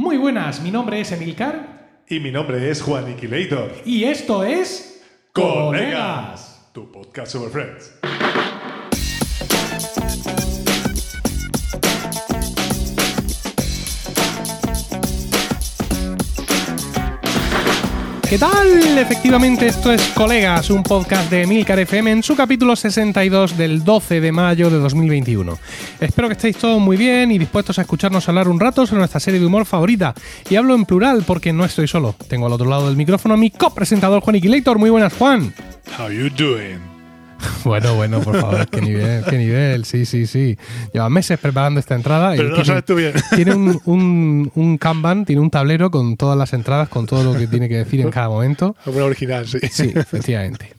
Muy buenas, mi nombre es Emilcar Y mi nombre es Juan Iquilator. y esto es Colegas, tu podcast sobre Friends. ¿Qué tal? Efectivamente, esto es Colegas, un podcast de Emilcar FM en su capítulo 62 del 12 de mayo de 2021. Espero que estéis todos muy bien y dispuestos a escucharnos hablar un rato sobre nuestra serie de humor favorita. Y hablo en plural porque no estoy solo. Tengo al otro lado del micrófono a mi copresentador Juan Iquilator. Muy buenas, Juan. How you doing? Bueno, bueno, por favor, qué nivel, qué nivel, sí, sí, sí. Lleva meses preparando esta entrada. y Pero no lo tiene- sabes tú bien. Tiene un, un, un Kanban, tiene un tablero con todas las entradas, con todo lo que tiene que decir en cada momento. Una original, sí. Sí, efectivamente.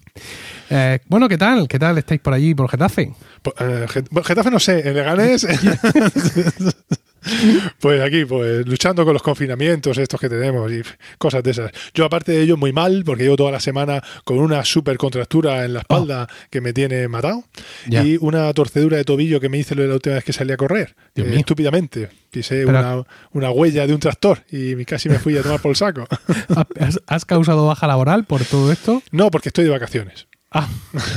Eh, bueno, ¿qué tal? ¿Qué tal estáis por allí, por Getafe? Pues, eh, Getafe no sé, en Leganés. pues aquí, pues luchando con los confinamientos estos que tenemos y cosas de esas. Yo, aparte de ello, muy mal, porque llevo toda la semana con una super contractura en la espalda que me tiene matado Oh. Ya. y una torcedura de tobillo que me hice la última vez que salí a correr. Dios eh, estúpidamente. Pisé Pero- una, una huella de un tractor y casi me fui a tomar por el saco. ¿Has, has causado baja laboral por todo esto? No, porque estoy de vacaciones. Ah,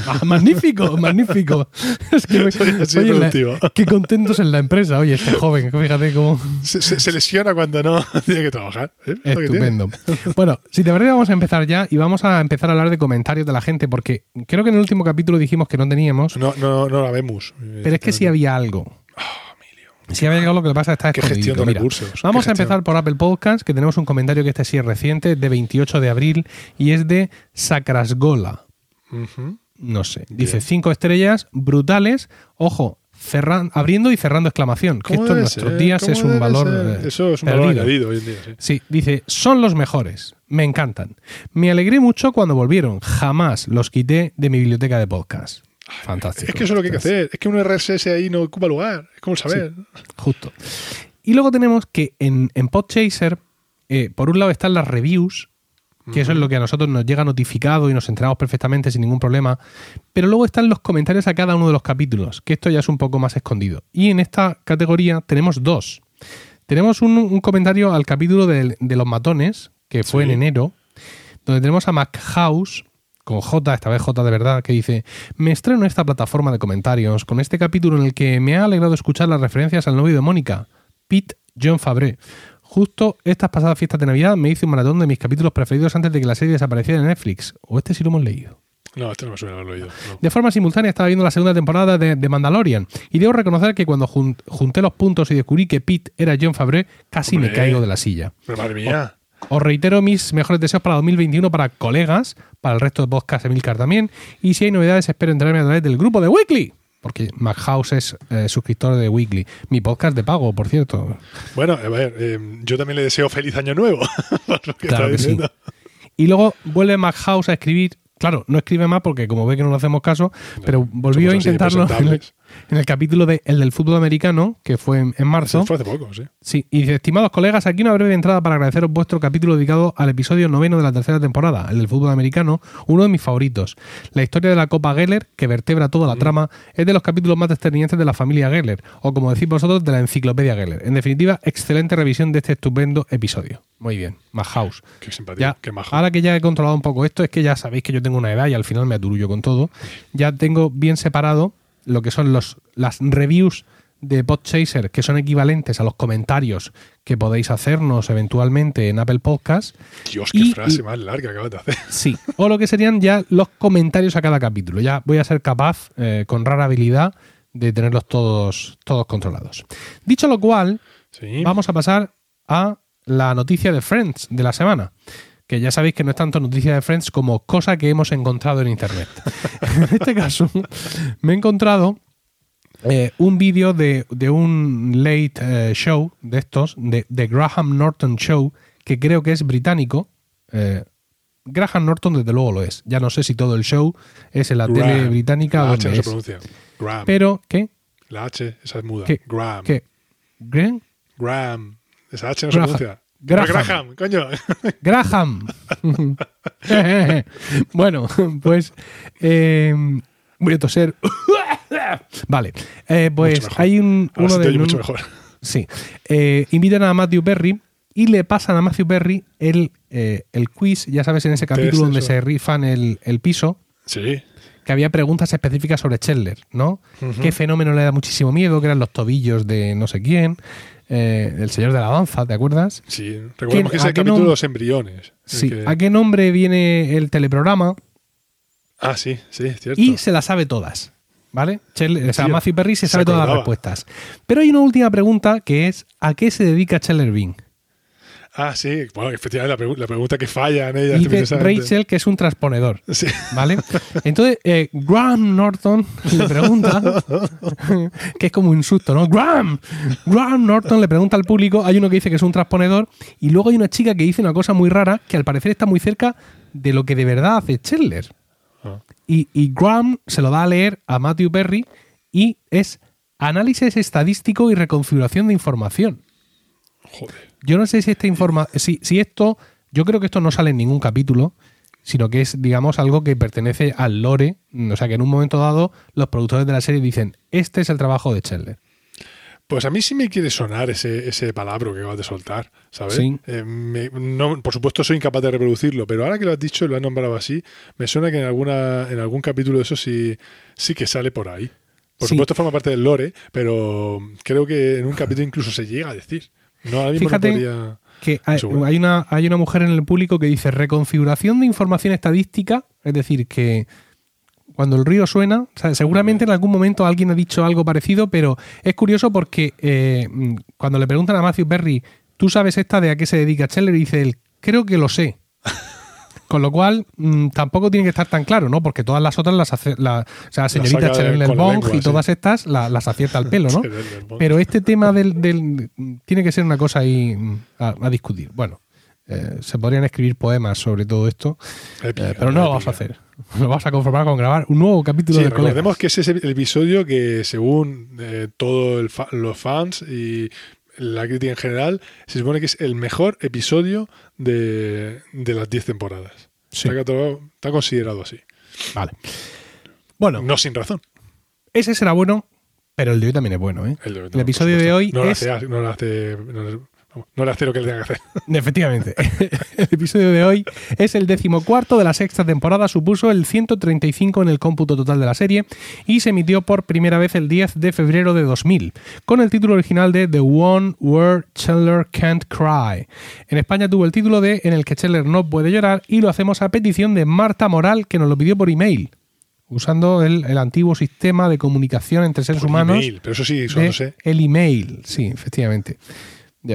ah, magnífico, magnífico. Es que, Soy así oye, la- productivo. qué contentos en la empresa. Oye, este joven, fíjate cómo... Se, se- se lesiona cuando no tiene que trabajar. ¿eh? Estupendo. Bueno, si te parece, vamos a empezar ya y vamos a empezar a hablar de comentarios de la gente, porque creo que en el último capítulo dijimos que no teníamos, No, no, no la vemos. pero es que sí había algo. Si había algo, lo que le pasa está Qué gestión de Mira, recursos, Vamos a empezar por Apple Podcast, que tenemos un comentario que este sí es reciente, de 28 de abril, y es de Sacrasgola. No sé. Dice cinco estrellas brutales. Ojo, cerran- abriendo y cerrando exclamación. Que ¿Cómo esto en nuestros ser? días ¿Cómo es un valor. ser? eh, Eso es un valor añadido hoy en día. sí. Sí, dice, son los mejores, me encantan. Me alegré mucho cuando volvieron, jamás los quité de mi biblioteca de podcast. Fantástico. Es que eso es lo que hay que hacer. Es que un RSS ahí no ocupa lugar. Es como saber. Justo. Y luego tenemos que en, en Podchaser, eh, por un lado están las reviews, que eso es lo que a nosotros nos llega notificado y nos enteramos perfectamente sin ningún problema. Pero luego están los comentarios a cada uno de los capítulos, que esto ya es un poco más escondido. Y en esta categoría tenemos dos. Tenemos un, un comentario al capítulo de, de los matones, que fue Sí. en enero, donde tenemos a MacHouse, con J, esta vez J de verdad, que dice, me estreno en esta plataforma de comentarios con este capítulo en el que me ha alegrado escuchar las referencias al novio de Mónica, Pete John Fabré. Justo estas pasadas fiestas de Navidad me hice un maratón de mis capítulos preferidos antes de que la serie desapareciera de Netflix. O este sí lo hemos leído. No, esto no me suena haberlo oído. no. De forma simultánea estaba viendo la segunda temporada de, de Mandalorian y debo reconocer que cuando jun- junté los puntos y descubrí que Pete era John Fabré, casi me caigo de la silla. Pero madre mía. Os reitero mis mejores deseos para 2021 para colegas, para el resto de podcast Emilcar también. Y si hay novedades, espero enterarme a través del grupo de Weekly. Porque MacHouse es eh, suscriptor de Weekly. Mi podcast de pago, por cierto. Bueno, a ver, eh, yo también le deseo feliz año nuevo. Claro que sí. Y luego vuelve MacHouse a escribir. Claro, no escribe más porque como ve que no le hacemos caso, pero volvió a intentarlo en el, capítulo de el del fútbol americano, que fue en, en marzo. Eso fue hace poco, sí. Sí, y dice, estimados colegas, aquí una breve entrada para agradeceros vuestro capítulo dedicado al episodio noveno de la tercera temporada, el del fútbol americano, uno de mis favoritos. La historia de la Copa Geller, que vertebra toda la trama, es de los capítulos más desternillantes de la familia Geller, o como decís vosotros, de la enciclopedia Geller. En definitiva, excelente revisión de este estupendo episodio. Muy bien, más house. Qué simpático, Ya, qué majo. ahora que ya he controlado un poco esto, es que ya sabéis que yo tengo una edad y al final me aturullo con todo. Ya tengo bien separado lo que son los, las reviews de Podchaser, que son equivalentes a los comentarios que podéis hacernos eventualmente en Apple Podcast. Dios, qué y- frase y- más larga acabas de hacer. Sí. O lo que serían ya los comentarios a cada capítulo. Ya voy a ser capaz, eh, con rara habilidad, de tenerlos todos, todos controlados. Dicho lo cual, Sí. vamos a pasar a la noticia de Friends de la semana. Que ya sabéis que no es tanto noticia de Friends como cosa que hemos encontrado en Internet. en este caso, me he encontrado eh, un vídeo de, de un late eh, show de estos, de, de Graham Norton Show, que creo que es británico. Eh, Graham Norton desde luego lo es. Ya no sé si todo el show es en la Graham. tele británica o La H no se pronuncia. Graham. Pero, ¿qué? La H, esa es muda. ¿Qué? Graham. ¿Qué? ¿Graham? Graham. Esa H no Graham. se pronuncia. Graham. Graham, coño. Graham. bueno, pues eh, voy a toser. vale, eh, pues hay un, uno de mucho mejor. Sí, Eh, invitan a Matthew Perry y le pasan a Matthew Perry el, eh, el quiz, ya sabes, en ese capítulo donde eso. se rifan el, el piso, Sí. que había preguntas específicas sobre Chandler, ¿no? ¿Qué fenómeno le da muchísimo miedo? Que eran los tobillos de no sé quién, eh, el señor de la danza, ¿te acuerdas? Sí. Recordemos que es el capítulo de los embriones. Sí. que- ¿A qué nombre viene el teleprograma? Ah, sí, sí, es cierto. Y se las sabe todas. ¿Vale? Chandler- o sea, Matthew Perry se se sabe todas las respuestas. Pero hay una última pregunta que es: ¿a qué se dedica Chandler Bing? Ah, sí. Bueno, efectivamente, la, pregu- la pregunta que falla en ella. Precisamente. Rachel que es un transponedor. Sí. ¿Vale? Entonces, eh, Graham Norton le pregunta, que es como un susto, ¿no? Graham, Graham Norton le pregunta al público, hay uno que dice que es un transponedor, y luego hay una chica que dice una cosa muy rara, que al parecer está muy cerca de lo que de verdad hace Chandler. Ah. Y, y Graham se lo da a leer a Matthew Perry y es análisis estadístico y reconfiguración de información. Joder. Yo no sé si esta informa si, si esto, yo creo que esto no sale en ningún capítulo, sino que es, digamos, algo que pertenece al lore. O sea, que en un momento dado los productores de la serie dicen, este es el trabajo de Chandler. Pues a mí sí me quiere sonar ese, ese palabra que acabas de soltar, ¿sabes? Sí. Eh, me- no, por supuesto soy incapaz de reproducirlo, pero ahora que lo has dicho y lo has nombrado así, me suena que en alguna en algún capítulo de eso sí, sí que sale por ahí. Por Sí. supuesto forma parte del lore, pero creo que en un capítulo incluso se llega a decir. No, ahora mismo Fíjate no podría... Que hay, una, hay una mujer en el público que dice reconfiguración de información estadística, es decir, que cuando el río suena, o sea, seguramente en algún momento alguien ha dicho algo parecido, pero es curioso porque eh, mm, cuando le preguntan a Matthew Perry, ¿tú sabes esta de a qué se dedica Chandler? Y dice él, creo que lo sé. Con lo cual, mm, tampoco tiene que estar tan claro, ¿no? Porque todas las otras las hace, la, o sea, señorita el Bong y sí. todas estas la- las acierta al pelo, ¿no? Pero este tema del, del- tiene que ser una cosa ahí mm, a, a discutir. Bueno, eh, se podrían escribir poemas sobre todo esto, Épica, eh, pero no lo vamos a hacer. Nos vamos a conformar con grabar un nuevo capítulo Sí, de recordemos Colegas. que ese es el episodio que según eh, todos los fans y la crítica en general, se supone que es el mejor episodio de, de las 10 temporadas. Sí. Está, está considerado así. Vale. Bueno, No sin razón. ese será bueno, pero el de hoy también es bueno, ¿eh? El, El episodio de hoy no es- hace, no hace, no vamos, no le hace lo que le tenga que hacer. Efectivamente. El episodio de hoy es el decimocuarto de la sexta temporada, supuso el 135 en el cómputo total de la serie y se emitió por primera vez el 10 de febrero de 2000, con el título original de The One Where Chandler Can't Cry. En España tuvo el título de En el que Chandler no puede llorar y lo hacemos a petición de Marta Moral, que nos lo pidió por email, usando el, el antiguo sistema de comunicación entre seres Por humanos email, pero eso sí, de el email, sí, efectivamente.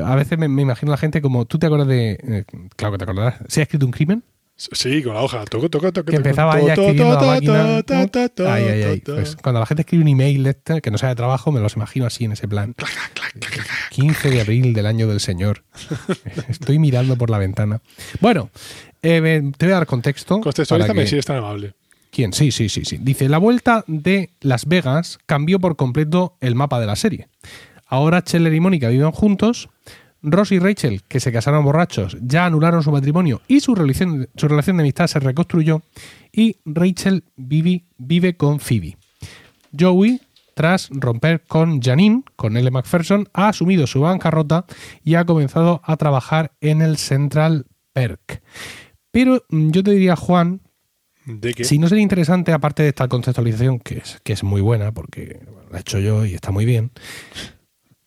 A veces me, me imagino a la gente como, ¿tú te acuerdas de...? eh, claro que te acordarás. ¿Se ha escrito un crimen? Sí, con la hoja. Toco, toco, toco. Que empezaba ella escribiendo a la máquina. Ay, ay, ay. Pues cuando la gente escribe un email de este, que no sea de trabajo, me los imagino así en ese plan. 15 de abril del año del Señor. Estoy mirando por la ventana. Bueno, eh, me- te voy a dar contexto. para Contextualízame que- si eres tan amable. ¿Quién? Sí, sí, sí, sí. Dice, la vuelta de Las Vegas cambió por completo el mapa de la serie. Ahora Chandler y Mónica viven juntos. Ross y Rachel, que se casaron borrachos, ya anularon su matrimonio y su relación, su relación de amistad se reconstruyó. Y Rachel vive, vive con Phoebe. Joey, tras romper con Janine, con L. McPherson, ha asumido su bancarrota y ha comenzado a trabajar en el Central Perk. Pero mm, yo te diría, Juan, ¿De qué? si no sería interesante, aparte de esta contextualización, que es, que es muy buena, porque bueno, la he hecho yo y está muy bien,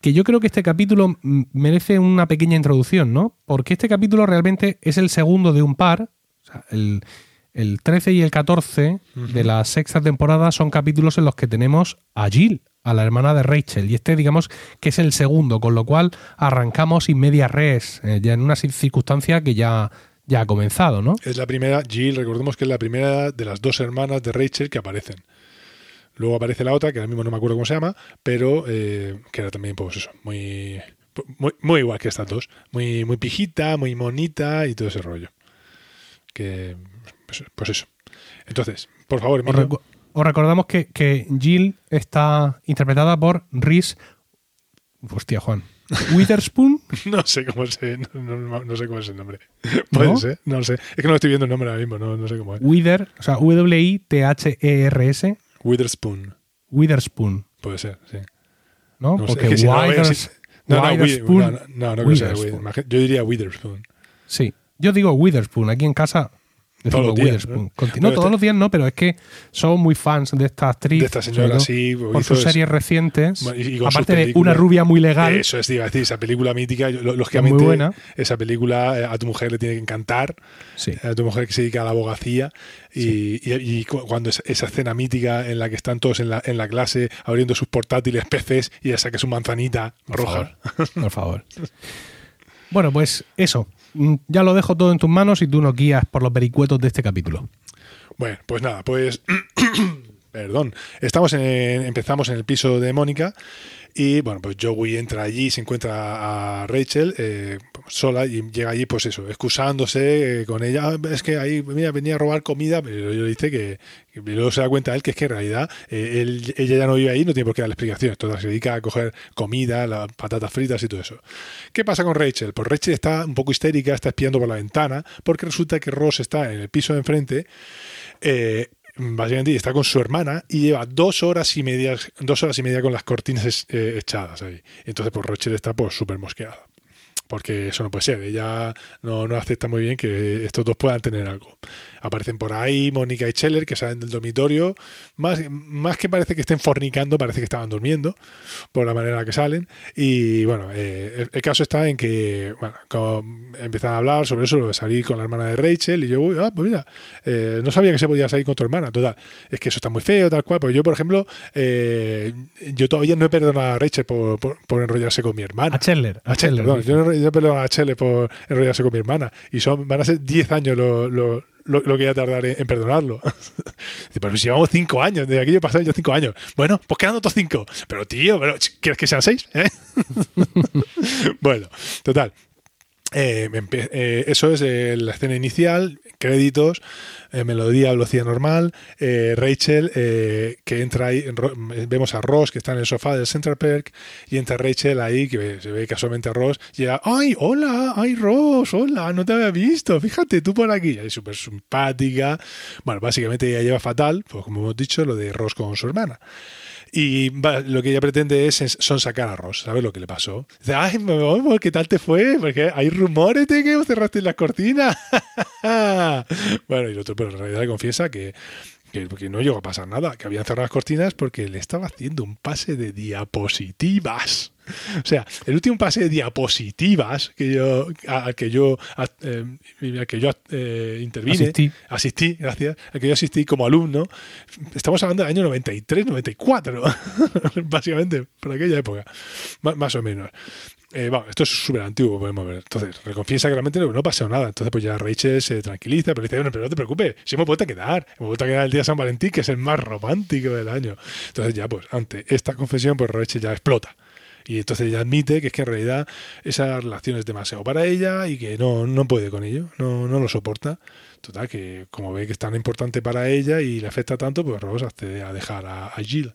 que yo creo que este capítulo merece una pequeña introducción, ¿no? Porque este capítulo realmente es el segundo de un par. O sea, el, el 13 y el 14 de la sexta temporada son capítulos en los que tenemos a Jill, a la hermana de Rachel. Y este, digamos, que es el segundo, con lo cual arrancamos in media res, eh, ya en una circunstancia que ya, ya ha comenzado, ¿no? Es la primera, Jill, recordemos que es la primera de las dos hermanas de Rachel que aparecen. Luego aparece la otra, que ahora mismo no me acuerdo cómo se llama, pero eh, que era también, pues eso, muy, muy, muy igual que estas dos. Muy, muy pijita, muy monita y todo ese rollo. Que, pues, pues eso. Entonces, por favor, Os, recu- os recordamos que, que Jill está interpretada por Reese. Hostia, Juan. Witherspoon. no sé cómo se, no, no- no sé cómo es el nombre. Puede ¿No? ser, no lo sé. Es que no estoy viendo el nombre ahora mismo, no, no sé cómo es. Wither, o sea, W-I-T-H-E-R-S. Witherspoon, Witherspoon, puede ser, sí. ¿no? No Porque es que si no Withers- No, no, Wi- Witherspoon. no, no, no, no. Witherspoon. Yo diría Witherspoon. Sí. Yo digo Witherspoon. Aquí en casa Todos los días. ¿no? No, este- todos los días no, pero es que somos muy fans de esta actriz. De esta señora, sí. Por hizo sus es- series recientes. Y- y aparte de una rubia muy legal. Eso es, iba a decir, esa película mítica, lógicamente, muy buena. esa película eh, a tu mujer le tiene que encantar, Sí. a tu mujer que se dedica a la abogacía, y, y- y cu- cuando es- esa escena mítica en la que están todos en la, en la clase abriendo sus portátiles peces y ella saca su manzanita Por roja. favor. Por favor. Bueno, pues eso. Mm, Ya lo dejo todo en tus manos y tú nos guías por los vericuetos de este capítulo. Bueno, pues nada, pues. Perdón. Estamos en, empezamos en el piso de Mónica. Y bueno, pues Joey entra allí, se encuentra a Rachel eh, sola y llega allí, pues eso, excusándose eh, con ella. "Ah, Es que ahí venía a robar comida, pero yo le dice que, que luego se da cuenta él que es que en realidad eh, él- ella ya no vive ahí, no tiene por qué darle explicaciones. Toda se dedica a coger comida, las patatas fritas y todo eso. ¿Qué pasa con Rachel? Pues Rachel está un poco histérica, está espiando por la ventana, porque resulta que Ross está en el piso de enfrente. Básicamente y está con su hermana y lleva dos horas y media dos horas y media con las cortinas eh, echadas ahí. Entonces pues Rachel está pues súper mosqueada porque eso no puede ser. Ella no, no acepta muy bien que estos dos puedan tener algo. Aparecen por ahí Mónica y Scheller que salen del dormitorio. Más, más que parece que estén fornicando parece que estaban durmiendo por la manera en la que salen. Y bueno eh, el, el caso está en que bueno empiezan a hablar sobre eso lo de salir con la hermana de Rachel y yo uy, ah pues mira eh, no sabía que se podía salir con tu hermana total es que eso está muy feo tal cual. Pues yo por ejemplo eh, yo todavía no he perdonado a Rachel por, por, por enrollarse con mi hermana. A Chandler. a perdón, yo no yo perdono a Chele por enrollarse con mi hermana. Y son, van a ser 10 años lo, lo, lo, lo que voy a tardar en, en perdonarlo. Pero si llevamos 5 años, desde aquello pasaron ya 5 años. Bueno, pues quedan otros 5. Pero tío, pero, ¿quieres que sean 6? bueno, total. Eh, eh, eso es eh, la escena inicial, créditos, melodía velocidad normal, Rachel que entra ahí, vemos a Ross que está en el sofá del Central Perk y entra Rachel ahí, que se ve casualmente a Ross, llega, ¡ay, hola! ¡ay, Ross! ¡hola! No te había visto, fíjate, tú por aquí, ahí súper simpática. Bueno, básicamente ella lleva fatal, pues como hemos dicho, lo de Ross con su hermana. Y lo que ella pretende es, es sonsacar a Ross, ¿sabes lo que le pasó? Dice, ay, mamá, ¿qué tal te fue? Porque hay rumores de que cerraste las cortinas. bueno, y el otro, pero en realidad le confiesa que, que no llegó a pasar nada, que habían cerrado las cortinas porque le estaba haciendo un pase de diapositivas. O sea, el último pase de diapositivas que yo, al que yo, a- eh, al que yo eh, intervine, Asistí. asistí, gracias, al que yo asistí como alumno, estamos hablando del año 93, 94, básicamente, por aquella época, más, más o menos. Eh, bueno, esto es súper antiguo, podemos ver. Entonces, reconfiesa que realmente no, no pasó nada. Entonces, pues ya Rachel se tranquiliza, pero dice, bueno, pero no te preocupes, si hemos vuelto a quedar, hemos vuelto a quedar el día de San Valentín, que es el más romántico del año. Entonces, ya, pues, ante esta confesión, pues Rachel ya explota. Y entonces ella admite que es que en realidad esa relación es demasiado para ella y que no, no puede con ello, no, no lo soporta. Total, que como ve que es tan importante para ella y le afecta tanto, pues Ross accede a dejar a, a Jill.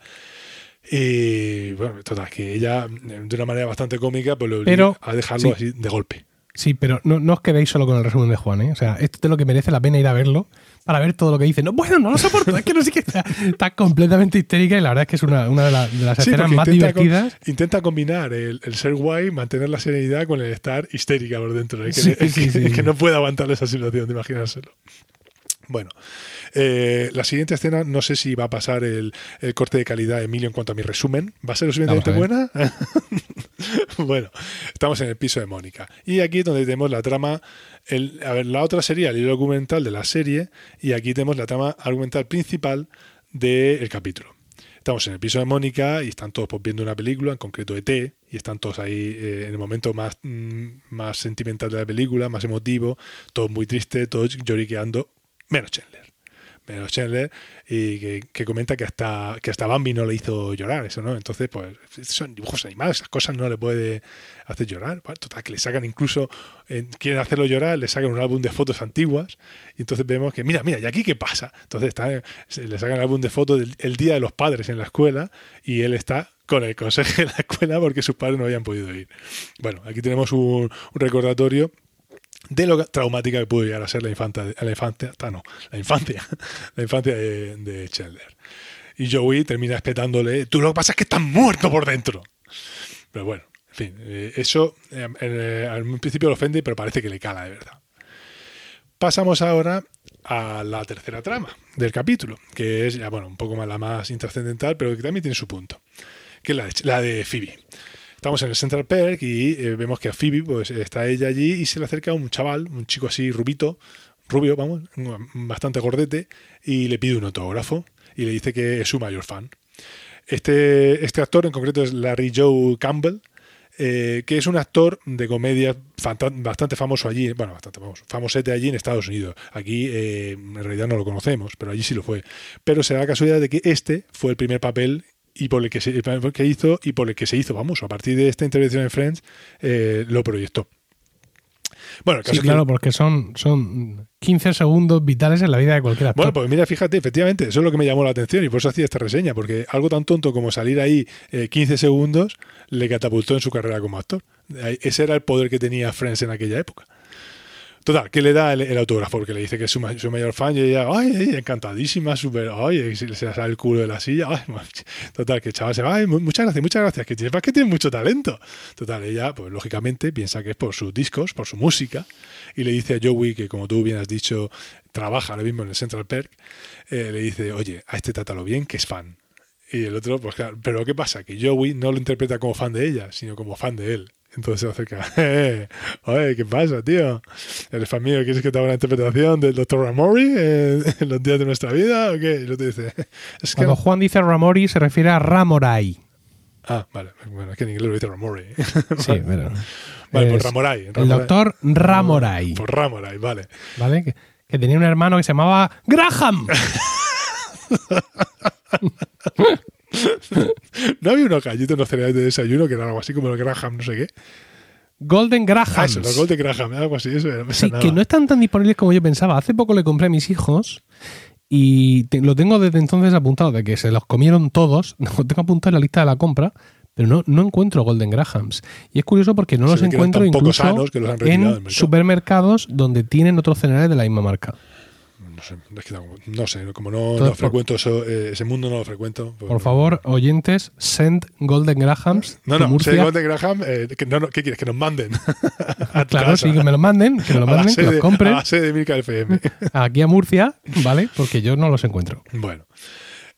Y bueno, total, que ella de una manera bastante cómica pues lo obliga Pero- a dejarlo sí. así de golpe. Sí, pero no, no os quedéis solo con el resumen de Juan, ¿eh? O sea, esto es lo que merece la pena ir a verlo para ver todo lo que dice. No, bueno, no lo soporto, es que no sé qué. Está, está completamente histérica y la verdad es que es una, una de, la- de las Sí, escenas más con- divertidas. intenta combinar el, el ser guay, mantener la serenidad con el estar histérica por dentro. Es que, Sí, es sí, que- sí. es que no puede aguantar esa situación de imaginárselo. Bueno, eh, la siguiente escena, no sé si va a pasar el, el corte de calidad, Emilio, en cuanto a mi resumen. ¿Va a ser lo suficientemente buena? bueno, estamos en el piso de Mónica. Y aquí es donde tenemos la trama. El, a ver, la otra sería el hilo documental de la serie. Y aquí tenemos la trama argumental principal del capítulo. Estamos en el piso de Mónica y están todos pues, viendo una película, en concreto ET, y están todos ahí eh, en el momento más, mm, más sentimental de la película, más emotivo, todos muy tristes, todos lloriqueando, menos Chandler. Menos Chandler, y que, que comenta que hasta, que hasta Bambi no le hizo llorar, eso, ¿no? Entonces, pues, son dibujos animados, esas cosas no le puede hacer llorar. Total, que le sacan incluso, eh, quieren hacerlo llorar, le sacan un álbum de fotos antiguas, y entonces vemos que, mira, mira, ¿y aquí qué pasa? Entonces está, le sacan el álbum de fotos del el Día de los Padres en la escuela, y él está con el consejo de la escuela porque sus padres no habían podido ir. Bueno, aquí tenemos un recordatorio de lo traumática que pudo llegar a ser la infancia, la infancia, no, la infancia, la infancia de, Chandler. Y Joey termina espetándole, tú lo que pasa es que estás muerto por dentro. Pero bueno, en fin, eh, eso eh, eh, al principio lo ofende, pero parece que le cala de verdad. Pasamos ahora a la tercera trama del capítulo, que es ya, bueno, un poco más la más intrascendental, pero que también tiene su punto, que es la de Phoebe. Estamos en el Central Park y eh, vemos que a Phoebe, pues está ella allí y se le acerca un chaval, un chico así rubito, rubio, vamos, bastante gordete, y le pide un autógrafo y le dice que es su mayor fan. Este, este actor en concreto es Larry Joe Campbell, eh, que es un actor de comedia bastante famoso allí, bueno, bastante famoso, famosete allí en Estados Unidos. Aquí eh, en realidad no lo conocemos, pero allí sí lo fue. Pero se da la casualidad de que este fue el primer papel y por el que, se, que hizo y por el que se hizo famoso. A partir de esta intervención en Friends eh, lo proyectó. Bueno, Sí, que- claro, porque son, son 15 segundos vitales en la vida de cualquier actor. Bueno, pues mira, fíjate, efectivamente, eso es lo que me llamó la atención y por eso hacía esta reseña, porque algo tan tonto como salir ahí eh, 15 segundos le catapultó en su carrera como actor. Ese era el poder que tenía Friends en aquella época. Total, que le da el, autógrafo, porque le dice que es su, ma- su mayor fan y ella, ay, encantadísima, súper, ay, se, le sale el culo de la silla, ay, total, que el chaval se va, ay, mu- muchas gracias, muchas gracias, que tienes, que tienes mucho talento. Total, ella, pues lógicamente, piensa que es por sus discos, por su música, y le dice a Joey, que como tú bien has dicho, trabaja ahora mismo en el Central Perk, eh, le dice, oye, a este trátalo bien, que es fan. Y el otro, pues claro, pero ¿qué pasa? Que Joey no lo interpreta como fan de ella, sino como fan de él. Entonces se acerca, "Eh, oye, ¿qué pasa, tío? ¿Eres fan mío? ¿Quieres que te haga una interpretación del Dr. Ramori en, en los días de nuestra vida? ¿O qué? Y el otro dice, es que... Cuando Juan dice Ramori se refiere a Ramorai. Ah, vale, bueno, es que en inglés lo dice Ramori. Sí, pero. Vale, por es Ramoray. El doctor Ramorai. Por Ramoray, vale. ¿Vale? Que, que tenía un hermano que se llamaba Graham. ¿No había unos gallitos, unos cereales de desayuno que era algo así como el Graham, no sé qué? Golden Graham. Ah, eso, los Golden Graham, algo así, eso me Sí, que no están tan disponibles como yo pensaba. Hace poco le compré a mis hijos y te- lo tengo desde entonces apuntado, de que se los comieron todos. Lo tengo apuntado en la lista de la compra, pero no, no encuentro Golden Grahams. Y es curioso porque no Se los eran encuentro incluso en mercado. supermercados donde tienen otros cereales de la misma marca. No sé, es que no, no sé, como no, Entonces, no frecuento eso, eh, ese mundo, no lo frecuento. pues- Por favor, oyentes, send Golden Grahams. No, no, sé Golden Graham, eh, que, no, ¿qué quieres? Que nos manden. a Claro, casa. sí, que me los manden, que me la manden, que los compren A la sede de FM. aquí a Murcia, ¿vale? Porque yo no los encuentro. Bueno,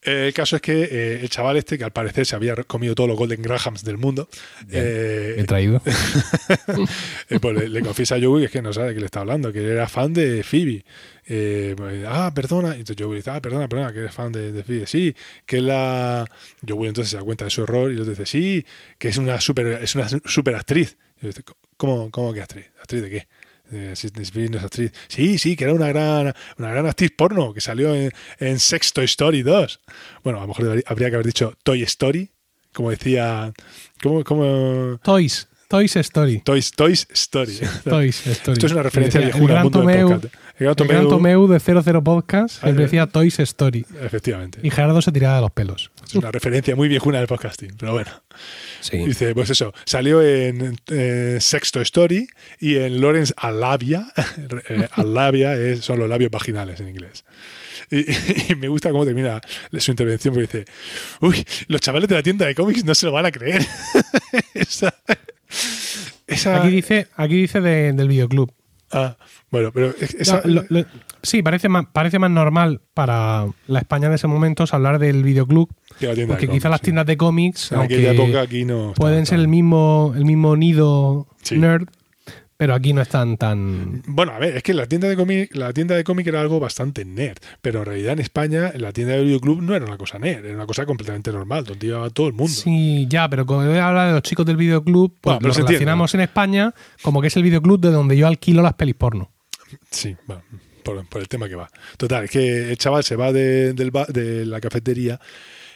eh, el caso es que eh, el chaval este, que al parecer se había comido todos los Golden Grahams del mundo, eh, He traído. eh, pues le, le confiesa a Joey que es que no sabe de qué le está hablando, que él era fan de Phoebe. Eh, pues, ah, perdona. Y entonces Joey dice, ah, perdona, perdona, que eres fan de, de Phoebe. Sí, que es la. Joey entonces se da cuenta de su error y le dice, sí, que es una super, es una super actriz. Y yo dice, ¿cómo, ¿Cómo que actriz? ¿Actriz de qué? Sí, sí, que era una gran, una gran actriz porno que salió en, en Sex Toy Story 2. Bueno, a lo mejor habría que haber dicho Toy Story, como decía. ¿Cómo.? cómo Toys. Toys Story. Toys, Toys Story. Toys Story. Esto es una referencia El viejuna al mundo del Tomeu- podcast. El gran El gran Tomeu, Tomeu de 00 Podcast Ah, decía Toys Story. Efectivamente. Y Gerardo se tiraba de los pelos. Es una referencia muy viejuna del podcasting, pero bueno. Sí. Dice, pues eso, salió en eh, Sexto Story y en Lawrence Alabia. Eh, Alabia es- son los labios vaginales en inglés. Y, y me gusta cómo termina su intervención, porque dice, uy, los chavales de la tienda de cómics no se lo van a creer. esa, Aquí dice, aquí dice de- del videoclub. ah, bueno, pero es- esa- No, lo- lo- sí, parece más, parece más normal para la España de ese momento hablar del videoclub, porque quizá cómics, las tiendas de cómics, En aunque aquí no. pueden ser el mismo, el mismo nido Sí. nerd, pero aquí no están tan... Bueno, a ver, es que la tienda de cómic, la tienda de cómic era algo bastante nerd, pero en realidad en España la tienda de videoclub no era una cosa nerd, era una cosa completamente normal, donde iba todo el mundo. Sí, ya, pero cuando habla de los chicos del videoclub, pues Bueno, lo relacionamos en España como que es el videoclub de donde yo alquilo las pelis porno. Sí, bueno, por, por el tema que va. Total, es que el chaval se va de, del de la cafetería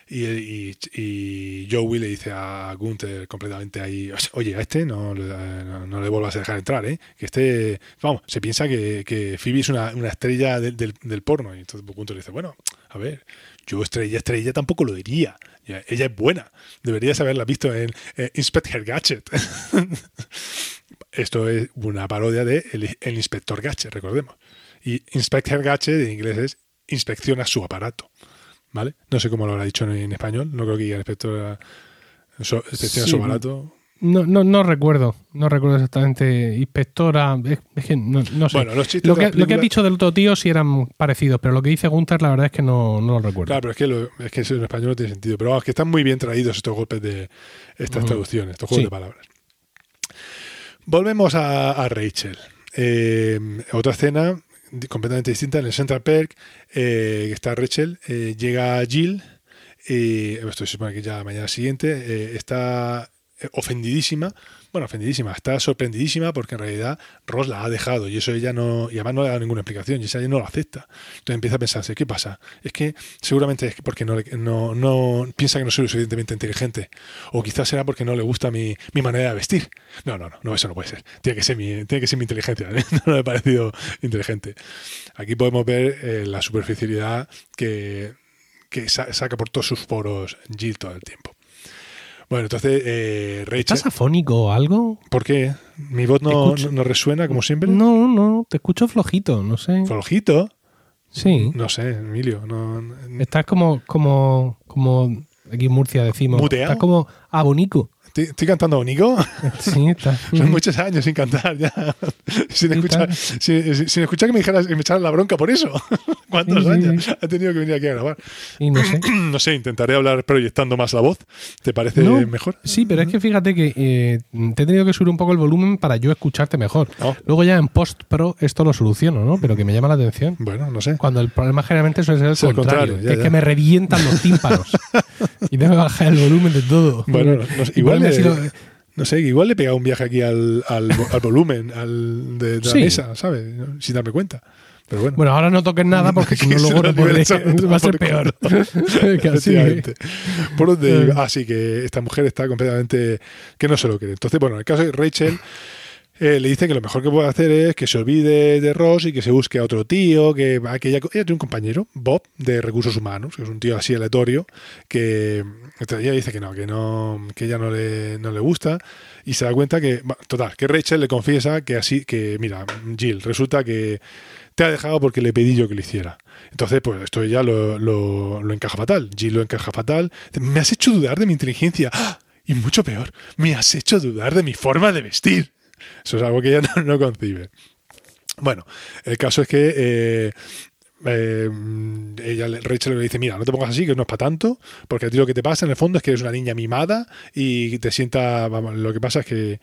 y, Joey le dice a Gunther completamente ahí, oye, a este no, no, no le vuelvas a dejar entrar, ¿eh? Que este, vamos, se piensa que, que Phoebe es una, una estrella del, del, porno. Y entonces Gunther le dice, bueno, a ver, yo estrella, estrella tampoco lo diría. Ella es buena. Deberías haberla visto en Inspector Gadget. Esto es una parodia de El, el Inspector Gadget, recordemos. Y Inspector Gadget en inglés es inspecciona su aparato. ¿Vale? No sé cómo lo habrá dicho en, en español. No creo que diga inspector su, inspecciona Sí. su aparato. No, no, no recuerdo, no recuerdo exactamente. Inspectora, es, es que no, no sé. Bueno, los chistes lo, que, la lo que película- has dicho del otro tío sí eran parecidos, pero lo que dice Gunther la verdad es que no, no lo recuerdo. Claro, pero es que, lo- es que eso en español no tiene sentido. Pero vamos, que están muy bien traídos estos golpes de estas traducciones, estos juegos Sí. de palabras. Volvemos a, a Rachel. Eh, otra escena completamente distinta en el Central Park. eh, está Rachel, eh, llega Jill. Y esto se supone que ya mañana siguiente eh, está eh, ofendidísima. Bueno, ofendidísima, está sorprendidísima porque en realidad Ross la ha dejado y eso ella no, y además no le da ninguna explicación y ella no lo acepta. Entonces empieza a pensarse, ¿qué pasa? Es que seguramente es porque no, no, no piensa que no soy suficientemente inteligente. O quizás será porque no le gusta mi, mi manera de vestir. No, no, no, no, eso no puede ser. Tiene que ser mi, tiene que ser mi inteligencia. ¿eh? No me ha parecido inteligente. Aquí podemos ver eh, la superficialidad que, que sa- saca por todos sus poros Jill todo el tiempo. Bueno, entonces eh, Rachel. ¿Estás afónico o algo? ¿Por qué? ¿Mi voz no, no, no resuena como siempre? No, no, te escucho flojito, no sé. ¿Flojito? Sí. No sé, Emilio. No, no- Estás como, como, como aquí en Murcia decimos. ¿Muteado? Estás como abonico. ¿Estoy, estoy cantando Nico? Sí, estás. Son muchos años sin cantar ya. sin, escuchar, claro. sin, sin- escuchar que me dijeras que me echaras la bronca por eso. ¿Cuántos Sí, años sí. ha tenido que venir aquí a grabar? Y no sé. No sé, intentaré hablar proyectando más la voz. ¿Te parece No, mejor? Sí, pero es que fíjate que eh, te he tenido que subir un poco el volumen para yo escucharte mejor. Oh, Luego ya en post pro esto lo soluciono, ¿no? Pero que me llama la atención. bueno, no sé. Cuando el problema generalmente suele ser el contrario, contrario, ya, que es que me revientan los tímpanos y tengo que bajar el volumen de todo. Bueno, no- Y igual, así lo- no sé, igual le he pegado un viaje aquí al, al, al volumen al de, de Sí. la mesa, ¿sabes? Sin darme cuenta. Pero bueno. Bueno, ahora no toques nada porque si no luego no a- va a ser peor. Que así- Efectivamente. Por donde Eh. iba? Ah, que esta mujer está completamente. que no se lo cree. Entonces, bueno, en el caso de Rachel. Eh, le dice que lo mejor que puede hacer es que se olvide de Ross y que se busque a otro tío, que, que ella, ella tiene un compañero, Bob, de recursos humanos, que es un tío así aleatorio, que ella dice que no, que no, que ella no le, no le gusta, y se da cuenta que, total, que Rachel le confiesa que así, que mira, Jill, resulta que te ha dejado porque le pedí yo que lo hiciera. Entonces, pues esto ya lo, lo, lo encaja fatal. Jill lo encaja fatal. Me has hecho dudar de mi inteligencia. ¡Ah! Y mucho peor, me has hecho dudar de mi forma de vestir. Eso es algo que ella no, concibe. Bueno, el caso es que eh, eh, ella, Rachel le dice, mira, no te pongas así, que no es para tanto, porque a ti lo que te pasa en el fondo es que eres una niña mimada y te sienta, vamos, lo que pasa es que,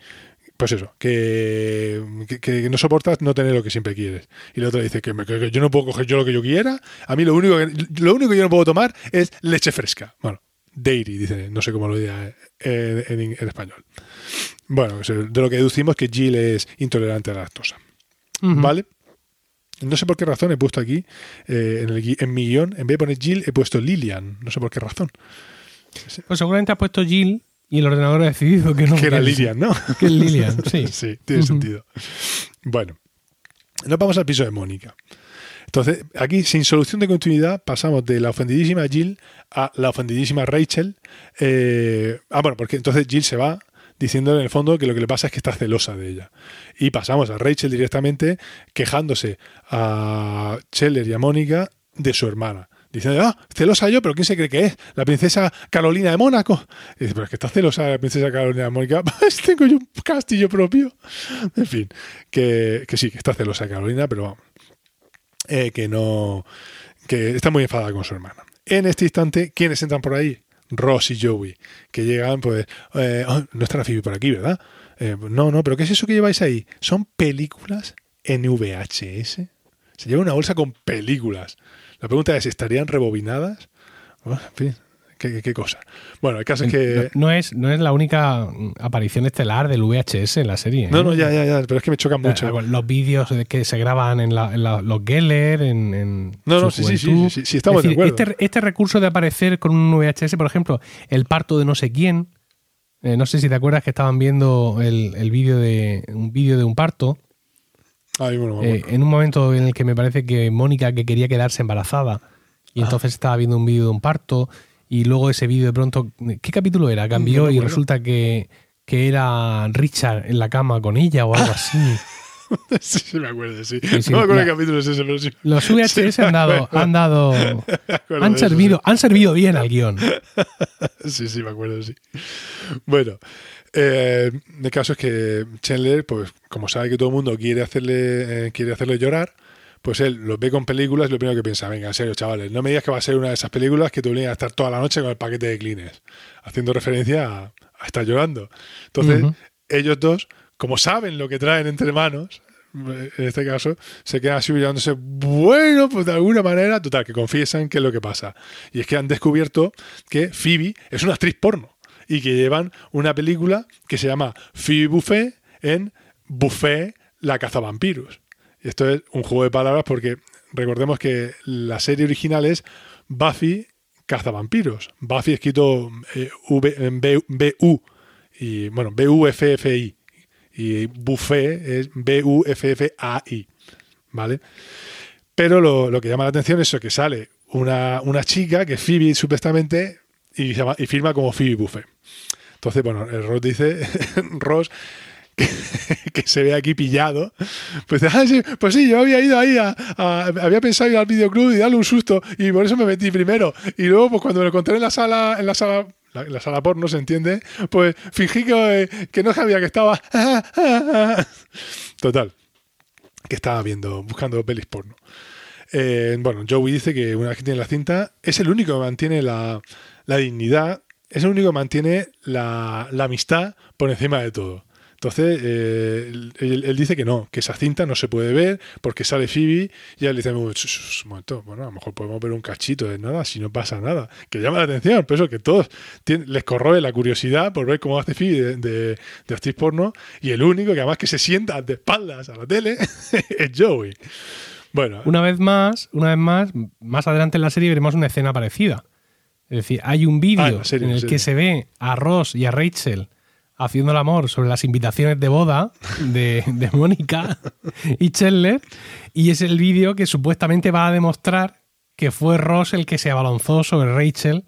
pues eso, que, que- no soportas no tener lo que siempre quieres. Y la otra dice que yo no puedo coger yo lo que yo quiera, a mí lo único que, lo único que yo no puedo tomar es leche fresca. Bueno, dairy, dice, no sé cómo lo diga en, en- en español. Bueno, de lo que deducimos que Jill es intolerante a la lactosa. ¿Vale? No sé por qué razón he puesto aquí, eh, en, el en mi guion, en vez de poner Jill, he puesto Lilian. No sé por qué razón. Pues seguramente has puesto Jill y el ordenador ha decidido que no. que era Lilian, ¿no? Que es Lilian, sí. sí, tiene sentido. Bueno, nos vamos al piso de Mónica. Entonces, aquí, sin solución de continuidad, pasamos de la ofendidísima Jill a la ofendidísima Rachel. Eh, ah, bueno, porque entonces Jill se va diciendo en el fondo que lo que le pasa es que está celosa de ella. Y pasamos a Rachel directamente quejándose a Scheller y a Mónica de su hermana. Diciendo, ah, celosa yo, pero ¿quién se cree que es? ¿La princesa Carolina de Mónaco? Y dice, pero es que está celosa la princesa Carolina de Mónica. Pues tengo yo un castillo propio. En fin, que, que sí, que está celosa Carolina, pero vamos. Eh, que no. que está muy enfadada con su hermana. En este instante, ¿quiénes entran por ahí? Ross y Joey, que llegan, pues. eh, oh, no Phoebe por aquí, ¿verdad? Eh, no, no, pero ¿qué es eso que lleváis ahí? Son películas en VHS. Se lleva una bolsa con películas. La pregunta es: ¿estarían rebobinadas? Qué, cosa. Bueno, el caso es que. No, no es, no es la única aparición estelar del VHS en la serie. No, ¿eh? no, ya, ya, ya, pero es que me chocan mucho. Eh, Los vídeos de que se graban en, la- en la- los Geller, en, en No, no, sí, sí, sí, sí, estamos Es de acuerdo. Este, este recurso de aparecer con un VHS, por ejemplo, el parto de no sé quién. eh, no sé si te acuerdas que estaban viendo el, el vídeo de un vídeo de un parto. Ay, bueno, bueno. eh, en un momento en el que me parece que Mónica que quería quedarse embarazada y Ah. entonces estaba viendo un vídeo de un parto y luego ese vídeo de pronto ¿qué capítulo era? cambió No y resulta que, que era Richard en la cama con ella o algo así sí, sí, me acuerdo, sí. Sí, sí, no me acuerdo la- qué capítulo es ese, pero sí. los VHS han dado han dado han eso, servido han servido bien al guion Sí, sí, me acuerdo, sí. Bueno, Eh, el caso es que Chandler, pues como sabe que todo el mundo quiere hacerle, eh, quiere hacerle llorar, pues él los ve con películas y lo primero que piensa, venga, en serio, chavales, no me digas que va a ser una de esas películas que te obligan a estar toda la noche con el paquete de clines, haciendo referencia a, a estar llorando. Entonces, ellos dos, como saben lo que traen entre manos, en este caso, se quedan así mirándose, bueno, pues de alguna manera, total, que confiesan qué es lo que pasa. Y es que han descubierto que Phoebe es una actriz porno y que llevan una película que se llama Phoebe Buffet en Buffet, la cazavampiros. Esto es un juego de palabras porque recordemos que la serie original es Buffy cazavampiros. Buffy escrito eh, B- B-U y bueno, B-U-F-F-I y Buffet es B-U-F-F-A-I, ¿vale? Pero lo, que llama la atención es eso, que sale una, una chica que es Phoebe supuestamente y, llama- y firma como Phoebe Buffet. Entonces, bueno, el Ross dice, Ross, que, se ve aquí pillado, pues "Ah, sí, pues sí, yo había ido ahí, a, a- había pensado ir al videoclub y darle un susto y por eso me metí primero. Y luego, pues cuando me encontré en la sala, en la sala, la, la sala porno, ¿se entiende? Pues fingí que, que no sabía que estaba... Total, que estaba viendo, buscando pelis porno. Eh, bueno, Joey dice que una vez que tiene la cinta, es el único que mantiene la, la dignidad, es el único que mantiene la, la amistad por encima de todo. Entonces, eh, él, dice que no, que esa cinta no se puede ver porque sale Phoebe y él dice, "Un momento, bueno, a lo mejor podemos ver un cachito de nada si no pasa nada. Que llama la atención, pero eso que todos tienen- les corroe la curiosidad por ver cómo hace Phoebe de, de, de actriz porno y el único que además que se sienta de espaldas a la tele es Joey. Bueno, Una vez más, una vez más, más adelante en la serie veremos una escena parecida. Es decir, hay un Ah, vídeo en en el que se ve a Ross y a Rachel haciendo el amor sobre las invitaciones de boda de, de Mónica y Chandler. Y es el vídeo que supuestamente va a demostrar que fue Ross el que se abalanzó sobre Rachel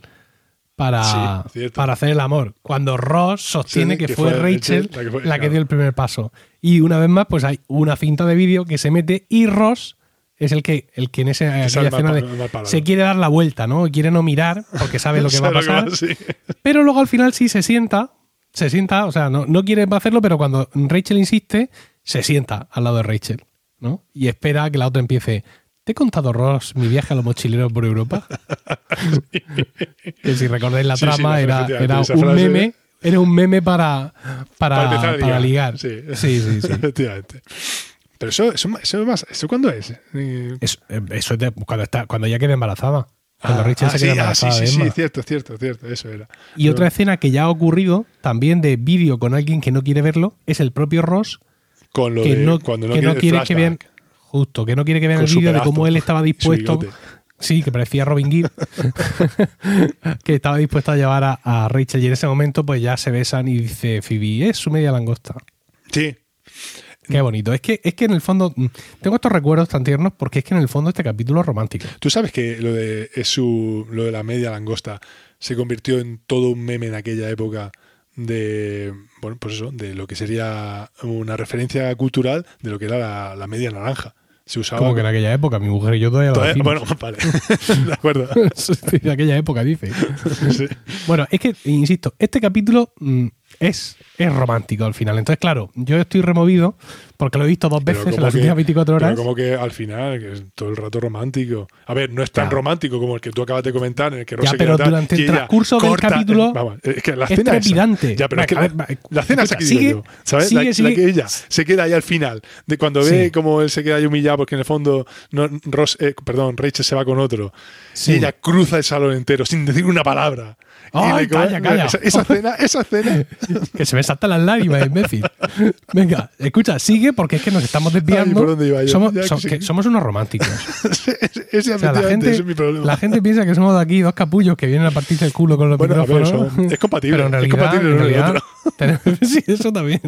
para, Sí, para hacer el amor. Cuando Ross sostiene Sí, que, que fue fue Rachel Rachel la que fue- la que claro. dio el primer paso. Y una vez más, pues hay una cinta de vídeo que se mete y Ross es el que, el que en mal escena se quiere dar la vuelta, ¿no? Quiere no mirar porque sabe lo que va a ¿Sabes pasar. Pero luego al final sí se sienta, se sienta, o sea, no, no quiere hacerlo, pero cuando Rachel insiste, se sienta al lado de Rachel, ¿no? Y espera a que la otra empiece. ¿Te he contado, Ross, mi viaje a los mochileros por Europa? que si recordáis la Sí, trama, era, era un frase- meme. Era un meme para, para, ligar. Sí, sí, sí. Efectivamente. Pero eso, eso, eso, es más, ¿eso cuándo es? Eso, eso es de- cuando, está, cuando ella queda embarazada. Cuando ah, Rachel ah, se sí, queda ah, embarazada sí, de sí, Emma. sí, cierto, cierto, cierto, eso era. Y otra escena que ya ha ocurrido, también de vídeo con alguien que no quiere verlo, es el propio Ross, Con lo que de no, cuando no que quiere, quiere que vean, justo, que no quiere que vean Con el vídeo de cómo él estaba dispuesto. Sí, que parecía Robin Gibb, que estaba dispuesto a llevar a, a Rachel y en ese momento pues ya se besan y dice Phoebe, es su media langosta. Sí, Qué bonito. Es que, es que en el fondo, mm, tengo estos recuerdos tan tiernos porque es que en el fondo este capítulo es romántico. Tú sabes que lo de, es su, lo de la media langosta se convirtió en todo un meme en aquella época de, bueno, pues eso, de lo que sería una referencia cultural de lo que era la, la media naranja. Se usaba. Como que en aquella época, mi mujer y yo todavía lo Todavía- decimos. bueno, vale. de acuerdo. De aquella época, dice. Sí. Bueno, es que, insisto, este capítulo mm, es, es romántico al final. Entonces, claro, yo estoy removido porque lo he visto dos Pero veces en las últimas 24 pero horas. como que al final, que es todo el rato romántico. A ver, no es tan romántico como el que tú acabas de comentar, en el que Ross Ya, se pero durante el transcurso del corta- capítulo vamos, es que la es esa- trepidante. Ya, pero es que Vale, la, la escena esa escucha, digo sigue- yo, ¿sabes? sigue- la, la sigue- que ella se queda ahí al final, de cuando Sí. ve como él se queda ahí humillado porque en el fondo no, Ross, eh, perdón, Rachel se va con otro. Sí. Y ella cruza el salón entero sin decir una palabra. Ay, calla, calla. Esa, esa escena, esa escena. Que se me saltan las lágrimas, imbécil. Venga, escucha, sigue porque es que nos estamos desviando. Ay, ¿por dónde iba yo? Somos, Ya que so- sí. que somos unos románticos. ese, O sea, la gente, ese es mi problema. la gente piensa que somos de aquí dos capullos que vienen a partirse el culo con los Bueno, ver, micrófonos. son- es compatible, Pero en es realidad, compatible en realidad otro. tenemos- sí, eso también.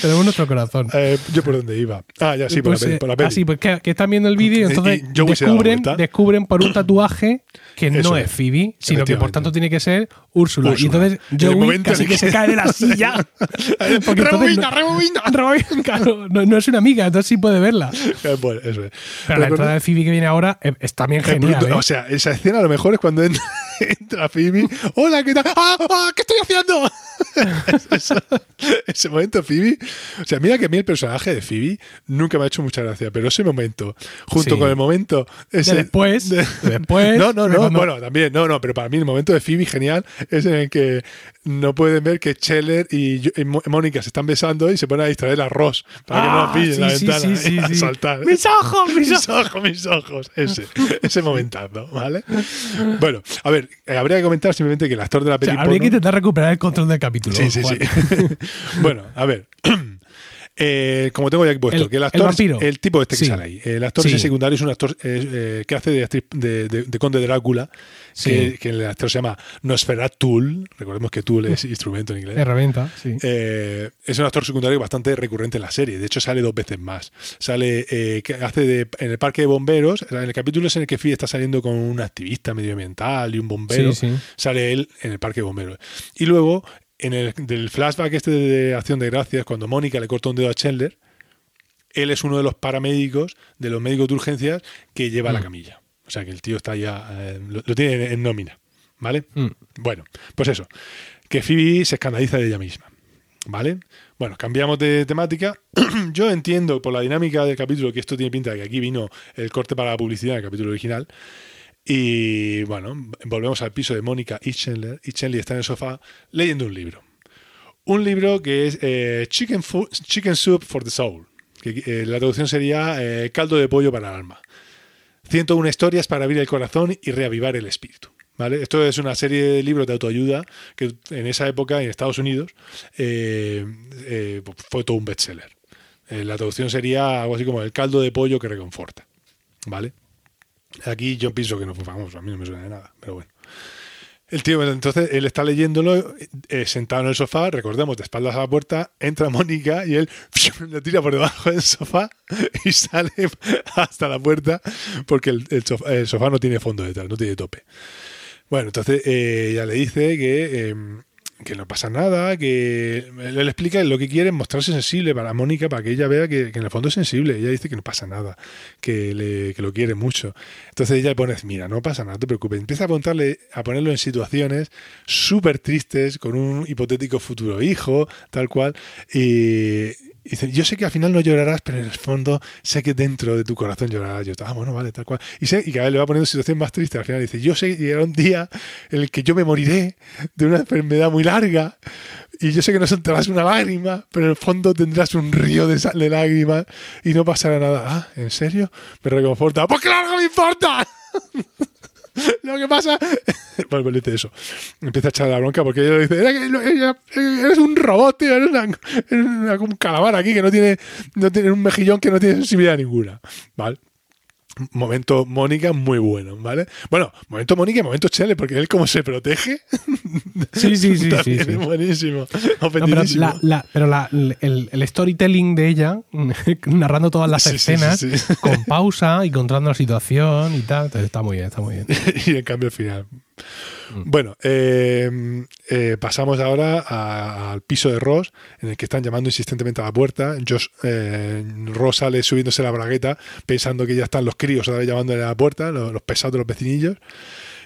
tenemos nuestro corazón. Eh, yo por dónde iba. Ah, ya sí, por, Pues, la, peli, eh, por la peli. Así, pues que, que están viendo el vídeo y entonces y descubren, descubren por un tatuaje que Eso no es. es Phoebe, sino que por tanto tiene que ser Úrsula. Y entonces Joey casi que que- se cae de la silla. Porque rebobina, no- rebobina. Rebobina, claro, no, no es una amiga, entonces sí puede verla. Eh, Bueno, eso es. Pero la entrada de Phoebe que viene ahora es, es también genial. ¿eh? O sea, esa escena a lo mejor es cuando entra entra Phoebe. ¡Hola, qué tal! ¡Ah, ah, qué estoy haciendo! Eso- ese momento, Phoebe. O sea, mira que a mí el personaje de Phoebe nunca me ha hecho mucha gracia, pero ese momento, junto Sí. con el momento. Ese, De después, de- después, No, no, no. Bueno, también, no, no, pero para mí el momento de Phoebe genial es en el que no pueden ver que Scheller y, yo- y Mo- Mónica se están besando y se ponen a distraer a Ross para que no Ah, pillen en la sí, ventana sí, y a saltar. Mis ojos, mis ojos. mis ojos. Ese, ese momentazo, ¿vale? Bueno, a ver, eh, habría que comentar simplemente que el actor de la O sea, película. habría que intentar recuperar el control del capítulo. Sí, sí, sí. Bueno, a ver. Eh, como tengo ya puesto, El- que el actor, el tipo este que Sí. sale ahí, el actor Sí. ese secundario es un actor eh, eh, que hace de, actriz- de, de- de conde Drácula, Sí. que, que el actor se llama Nosferatu, recordemos que Tool es instrumento en inglés. Herramienta, sí. Eh, es un actor secundario bastante recurrente en la serie. De hecho, sale dos veces más. Sale, que hace de, en el parque de bomberos. En el capítulo es en el que Phoebe está saliendo con un activista medioambiental y un bombero. Sale él en el parque de bomberos. Y luego, en el del flashback este de Acción de Gracias, cuando Mónica le corta un dedo a Chandler, él es uno de los paramédicos, de los médicos de urgencias, que lleva la Mm. camilla. O sea que el tío está ya. eh, lo, lo tiene en, en nómina. ¿Vale? Mm. Bueno, pues eso. Que Phoebe se escandaliza de ella misma. ¿Vale? Bueno, cambiamos de temática. Yo entiendo por la dinámica del capítulo que esto tiene pinta de que aquí vino el corte para la publicidad del capítulo original. Y bueno, volvemos al piso de Mónica y Chandler. Y Chandler está en el sofá leyendo un libro. Un libro que es eh, Chicken, Soup for the Soul. Que, eh, la traducción sería eh, Caldo de pollo para el alma. 101 historias para abrir el corazón y reavivar el espíritu. ¿Vale? Esto es una serie de libros de autoayuda que en esa época en Estados Unidos eh, fue todo un bestseller. La traducción sería algo así como el caldo de pollo que reconforta. ¿Vale? Aquí yo pienso que no fue famoso, a mí no me suena de nada, pero bueno. El tío, entonces él está leyéndolo eh, sentado en el sofá, recordemos, de espaldas a la puerta, entra Mónica y él lo tira por debajo del sofá y sale hasta la puerta porque el, sofá, no tiene fondo detrás, no tiene tope. Bueno, entonces eh, ella le dice que, eh, que no pasa nada, que él le explica lo que quiere mostrarse sensible para Mónica, para que ella vea que, en el fondo es sensible. Ella dice que no pasa nada, que, le, que lo quiere mucho. Entonces ella le pone, mira, no pasa nada, no te preocupes. Empieza a, contarle, a ponerlo en situaciones súper tristes, con un hipotético futuro hijo, tal cual. Y, dice, yo sé que al final no llorarás, pero en el fondo sé que dentro de tu corazón llorarás. Yo, ah, bueno, vale, tal cual. Y, sé, cada vez le va poniendo situaciones más tristes. Al final dice, yo sé que llegará un día en el que yo me moriré de una enfermedad muy larga y yo sé que no soltarás una lágrima, pero en el fondo tendrás un río de, de lágrimas y no pasará nada. Ah, ¿en serio? Me reconforta. ¡Pues claro que me importa! Lo que pasa. Bueno, pues le dice eso. Empieza a echar la bronca porque ella le dice: "Era que no- ella- Eres un robot, tío. Eres, una- eres un calamar aquí que no tiene, no tiene un mejillón que no tiene sensibilidad ninguna. ¿Vale? Momento Mónica muy bueno, ¿vale? Bueno, momento Mónica y momento Chele, porque él como se protege. Sí, sí, sí, sí, buenísimo. No, pero Ofendidísimo. la, la- pero la- el, el storytelling de ella, narrando todas las Sí, escenas, sí. con pausa y contando la situación y tal, entonces está muy bien, está muy bien. y en cambio al final. Bueno, eh, eh, pasamos ahora al piso de Ross, en el que están llamando insistentemente a la puerta. Josh, eh, Ross sale subiéndose la bragueta, pensando que ya están los críos otra vez llamándole a la puerta, los, los pesados de los vecinillos.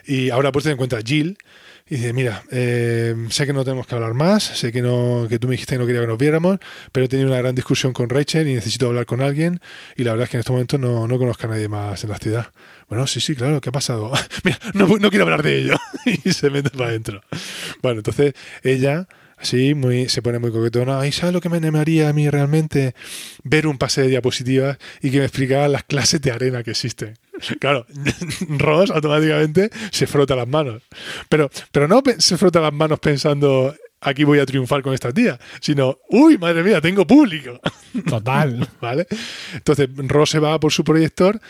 Y ahora pues se encuentra Jill y dice, mira, eh, sé que no tenemos que hablar más, sé que no que tú me dijiste que no quería que nos viéramos, pero he tenido una gran discusión con Rachel y necesito hablar con alguien y la verdad es que en este momento no, no conozco a nadie más en la ciudad. Bueno, sí, sí, claro, ¿qué ha pasado? mira, no, no quiero hablar de ello. y se mete para adentro. Bueno, entonces ella... Así, muy, se pone muy coquetona. ¿Y sabes lo que me animaría a mí realmente? Ver un pase de diapositivas y que me explicaran las clases de arena que existen. Claro, Ross automáticamente se frota las manos. Pero, pero no se frota las manos pensando, aquí voy a triunfar con esta tía, sino, uy, madre mía, tengo público. Total. ¿Vale? Entonces Ross se va por su proyector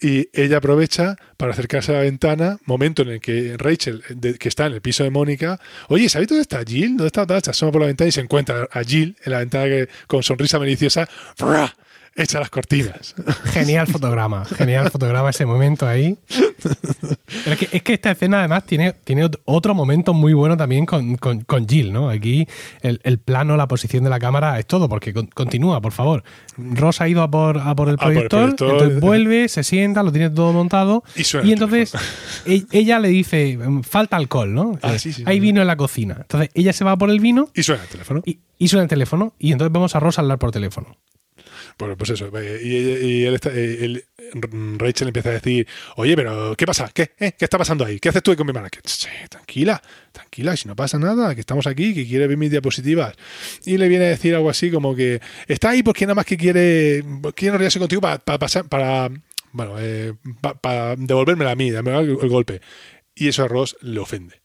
y ella aprovecha para acercarse a la ventana, momento en el que Rachel, de- que está en el piso de Mónica, oye, ¿sabéis dónde está Jill? ¿Dónde está? Se asoma por la ventana y se encuentra a Jill en la ventana que, con sonrisa maliciosa. Echa las cortinas. Genial fotograma, genial fotograma ese momento ahí. Pero es, que, es que esta escena además tiene, tiene otro momento muy bueno también con, con, con Jill, ¿no? Aquí el, el, plano, la posición de la cámara es todo, porque con, continúa, por favor. Ross ha ido a por, a por el proyector, proyector. entonces vuelve, se sienta, lo tiene todo montado Y suena el entonces e- ella le dice, falta alcohol, ¿no? Ah, sí, sí, Hay sí. vino en la cocina. Entonces ella se va por el vino Y suena el teléfono. y, y suena el teléfono y entonces vemos a Ross hablar por teléfono. Bueno, pues eso. eh, Y, él está- eh, Rachel empieza a decir, oye, pero ¿qué pasa? ¿Qué? ¿Eh? ¿Qué está pasando ahí? ¿Qué haces tú con mi hermana? Que, "Ch, tranquila, tranquila, si no pasa nada, que estamos aquí, que quiere ver mis diapositivas. Y le viene a decir algo así como que está ahí porque nada más que quiere, quiere enrollarse contigo para, para pasar, para, bueno, eh, pa- para devolvérmela a mí, el golpe. Y eso a Ross le ofende.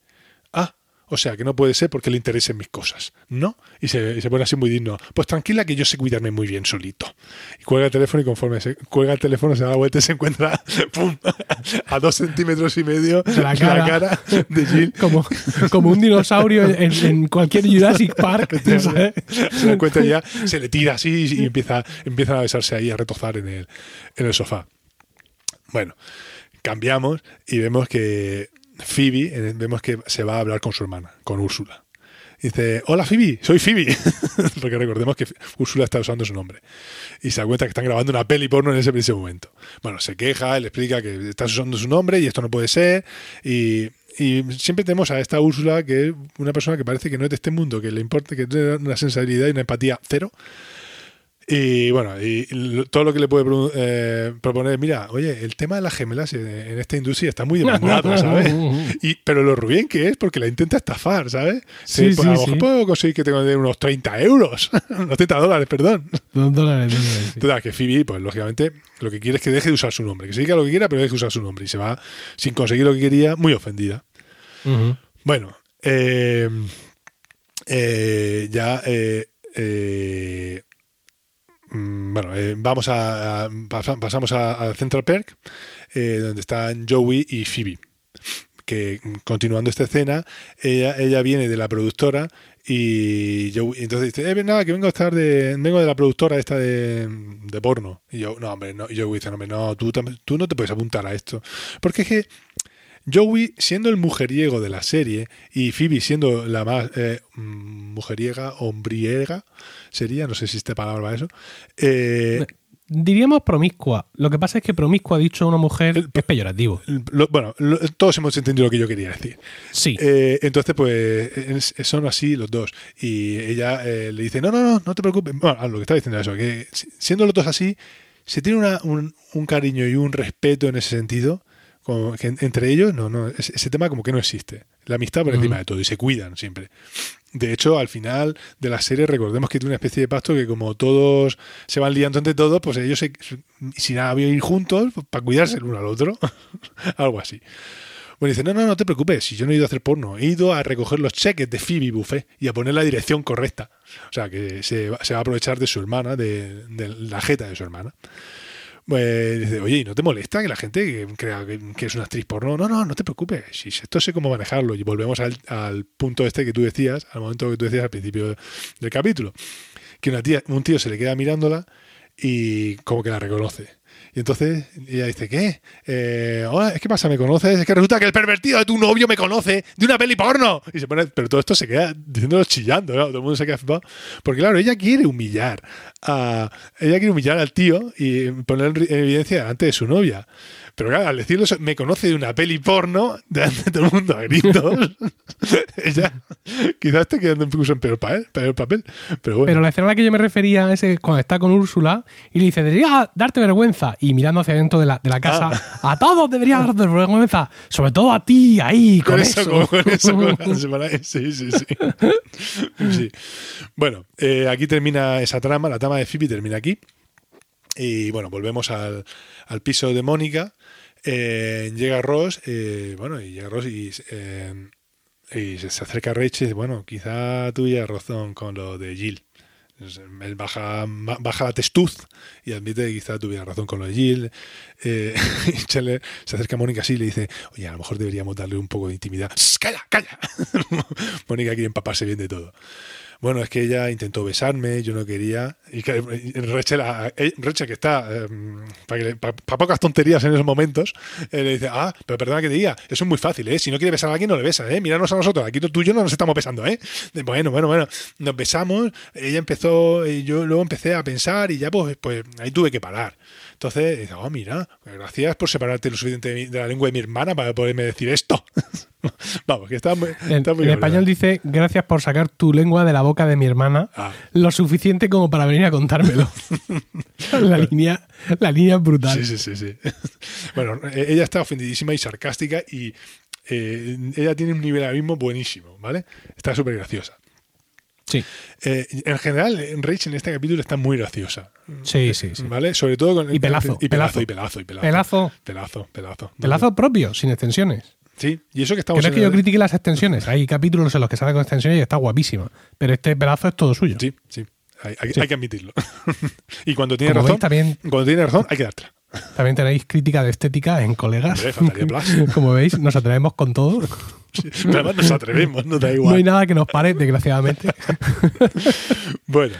Ah, o sea, que no puede ser porque le interesen mis cosas, ¿no? Y se, y se pone así muy digno. Pues tranquila que yo sé cuidarme muy bien solito. Y cuelga el teléfono y conforme se cuelga el teléfono se da la vuelta y se encuentra ¡pum! a dos centímetros y medio De la cara. de Jill. Como, como un dinosaurio en, en cualquier Jurassic Park. ¿sabes? Se la encuentra ya, se le tira así y empieza, empiezan a besarse ahí, a retozar en el, en el sofá. Bueno, cambiamos y vemos que Phoebe, eh, vemos que se va a hablar con su hermana, con Úrsula. Dice, hola Phoebe, soy Phoebe. Porque recordemos que Úrsula está usando su nombre. Y se da cuenta que están grabando una peli porno en ese preciso momento. Bueno, se queja, le explica que estás usando su nombre y esto no puede ser. Y, y siempre tenemos a esta Úrsula, que es una persona que parece que no es de este mundo, que le importa, que tiene una sensibilidad y una empatía cero. Y bueno, y todo lo que le puede eh, proponer, mira, oye, el tema de las gemelas en, esta industria está muy demandado, ¿sabes? Y, pero lo ruin que es porque la intenta estafar, ¿sabes? Sí, pues sí, a lo mejor puedo conseguir que tenga unos 30 euros, unos 30 dólares, perdón. Dos dólares, dólares. Total, que Phoebe, pues lógicamente, lo que quiere es que deje de usar su nombre, que se diga lo que quiera, pero deje de usar su nombre. Y se va sin conseguir lo que quería, muy ofendida. Bueno, eh, eh, ya. eh, bueno, eh, vamos a, a- pasa- pasamos a, Central Perk, eh, donde están Joey y Phoebe. Que mm, continuando esta escena, ella, ella viene de la productora y Joey, entonces dice, eh, nada, que vengo a estar de, vengo de la productora esta de, de porno. Y yo, no, hombre, no. Y Joey dice, no, hombre, no, tú, tú no te puedes apuntar a esto. Porque es que Joey, siendo el mujeriego de la serie, y Phoebe siendo la más eh, mm, mujeriega, hombriega, sería, no sé si existe palabra eso, eh, Diríamos promiscua. Lo que pasa es que promiscua dicho a una mujer es peyorativo. lo- bueno, lo- todos hemos entendido lo que yo quería decir. Sí. Eh, entonces, pues es- son así los dos. Y ella eh, le dice, no, no, no, no te preocupes. Bueno, ah, lo que estaba diciendo es eso, que si- siendo los dos así, se tiene una- un, un cariño y un respeto en ese sentido. Como que en- entre ellos, no, no, ese, tema como que no existe. La amistad por encima Ujú. de todo y se cuidan siempre. De hecho, al final de la serie, recordemos que tiene una especie de pacto que como todos se van liando entre todos, pues ellos, se, si nada, ir juntos pues, para cuidarse el uno al otro. Algo así. Bueno, dice, no, no, no te preocupes, si yo no he ido a hacer porno, he ido a recoger los cheques de Phoebe Buffet y a poner la dirección correcta. O sea, que se, se va a aprovechar de su hermana, de, de la jeta de su hermana. Pues dice, oye, ¿y no te molesta que la gente crea que, es una actriz porno? No, no, no te preocupes, esto sé cómo manejarlo. Y volvemos al, al punto este que tú decías, al momento que tú decías al principio del capítulo, que una tía, un tío se le queda mirándola y como que la reconoce. Y entonces ella dice, ¿qué? Eh, hola, ¿qué pasa? ¿Me conoces? Es que resulta que el pervertido de tu novio me conoce de una peli porno. Y se pone, pero todo esto se queda diciéndolo chillando, ¿no? Todo el mundo se queda flipado. Porque claro, ella quiere humillar a, ella quiere humillar al tío y poner en evidencia delante de su novia. Pero claro, al decirlo, me conoce de una peli porno delante de todo el mundo a gritos. ella quizás esté quedando incluso en peor papel, peor papel. Pero bueno. Pero la escena a la que yo me refería es cuando está con Úrsula y le dice, debería darte vergüenza. Y mirando hacia dentro de la, de la casa, Ah. a todos debería darte vergüenza. Sobre todo a ti, ahí, con, con eso. eso, con, con eso, con Sí, sí, sí. Sí. Bueno, eh, aquí termina esa trama, la trama de Phoebe termina aquí. Y bueno, volvemos al, al piso de Mónica. Eh, llega Ross, eh, bueno, y llega Ross y, eh, se acerca a Rachel y dice, bueno, quizá tuya razón con lo de Jill. Baja, ba- baja la testuz y admite que quizá tuviera razón con lo de Jill. Eh, y Chandler se acerca a Mónica así y le dice, oye, a lo mejor deberíamos darle un poco de intimidad. ¡Shh, ¡Calla, calla! Mónica quiere empaparse bien de todo. Bueno, es que ella intentó besarme, yo no quería. Y que y Rachel, a- eh, Rachel, que está para pocas tonterías en esos momentos, eh, le dice, ah, pero perdona que te diga, eso es muy fácil, ¿eh? Si no quiere besar a alguien, no le besa, ¿eh? Míranos a nosotros, aquí tú y yo no nos estamos besando, ¿eh? Bueno, bueno, bueno, nos besamos, ella empezó, y yo luego empecé a pensar y ya pues, pues ahí tuve que parar. Entonces, dice, oh, mira, gracias por separarte lo suficiente de, mi- de la lengua de mi hermana para poderme decir esto. Vamos, que está muy, está muy en español dice, gracias por sacar tu lengua de la boca de mi hermana, Ah. lo suficiente como para venir a contármelo. la, línea, la línea es brutal. Sí, sí, sí, sí. Bueno, eh, ella está ofendidísima y sarcástica y eh, ella tiene un nivel abismo buenísimo, ¿vale? Está súper graciosa. Sí, Eh, en general, Rachel en este capítulo está muy graciosa, sí, sí. sí. ¿vale? Sobre todo con Y pelazo, y pelazo, pelazo. y pelazo, y pelazo. Pelazo, Pelazo, pelazo. pelazo propio, sin extensiones. Sí, y eso que estamos no es que yo critique las extensiones. Hay capítulos en los que sale con extensiones y está guapísima. Pero este pelazo es todo suyo. Sí, sí. Hay, hay- Sí. hay que admitirlo. y cuando tiene Como razón, veis, también, cuando tiene razón, hay que dártela. también tenéis crítica de estética en colegas. Hombre. Como veis, nos atrevemos con todo. Pero además nos atrevemos, no da No hay igual. nada que nos pare, desgraciadamente. Bueno,